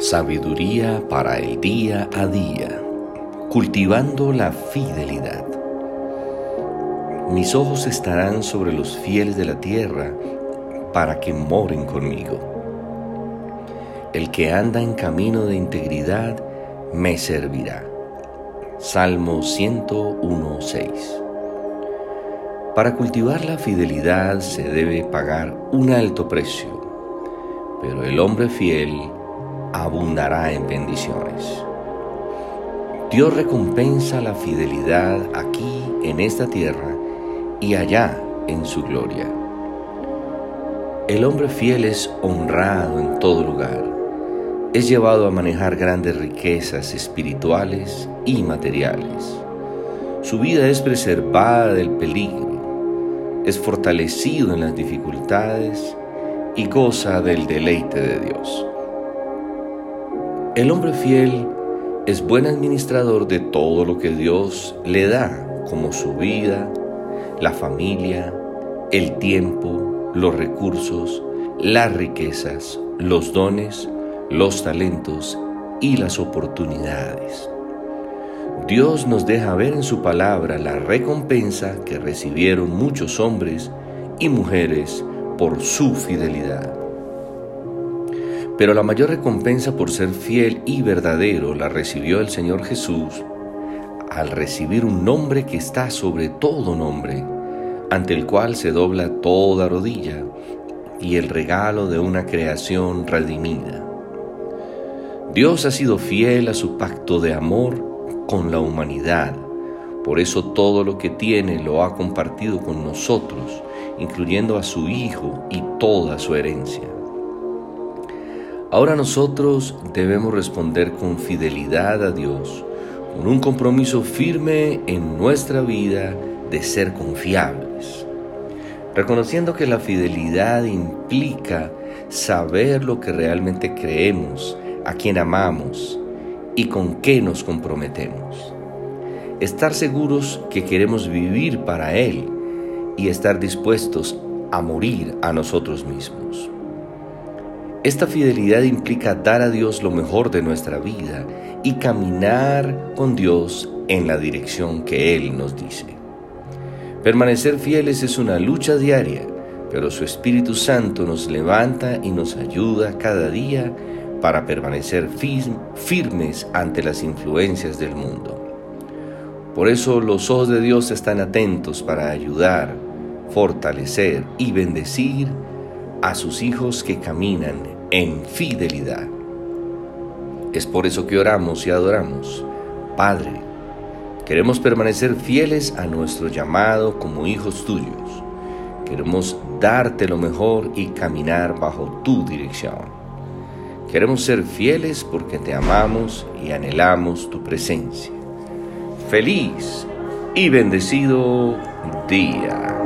Sabiduría para el día a día, cultivando la fidelidad. Mis ojos estarán sobre los fieles de la tierra para que moren conmigo. El que anda en camino de integridad me servirá. Salmo 101.6 Para cultivar la fidelidad se debe pagar un alto precio, pero el hombre fiel abundará en bendiciones. Dios recompensa la fidelidad aquí en esta tierra y allá en su gloria. El hombre fiel es honrado en todo lugar, es llevado a manejar grandes riquezas espirituales y materiales. Su vida es preservada del peligro, es fortalecido en las dificultades y goza del deleite de Dios. El hombre fiel es buen administrador de todo lo que Dios le da, como su vida, la familia, el tiempo, los recursos, las riquezas, los dones, los talentos y las oportunidades. Dios nos deja ver en su palabra la recompensa que recibieron muchos hombres y mujeres por su fidelidad. Pero la mayor recompensa por ser fiel y verdadero la recibió el Señor Jesús al recibir un nombre que está sobre todo nombre, ante el cual se dobla toda rodilla, y el regalo de una creación redimida. Dios ha sido fiel a su pacto de amor con la humanidad, por eso todo lo que tiene lo ha compartido con nosotros, incluyendo a su Hijo y toda su herencia. Ahora nosotros debemos responder con fidelidad a Dios, con un compromiso firme en nuestra vida de ser confiables, reconociendo que la fidelidad implica saber lo que realmente creemos, a quien amamos y con qué nos comprometemos. Estar seguros que queremos vivir para Él y estar dispuestos a morir a nosotros mismos. Esta fidelidad implica dar a Dios lo mejor de nuestra vida y caminar con Dios en la dirección que Él nos dice. Permanecer fieles es una lucha diaria, pero su Espíritu Santo nos levanta y nos ayuda cada día para permanecer firmes ante las influencias del mundo. Por eso los ojos de Dios están atentos para ayudar, fortalecer y bendecir a sus hijos que caminan en fidelidad. Es por eso que oramos y adoramos. Padre, queremos permanecer fieles a nuestro llamado como hijos tuyos. Queremos darte lo mejor y caminar bajo tu dirección. Queremos ser fieles porque te amamos y anhelamos tu presencia. Feliz y bendecido día.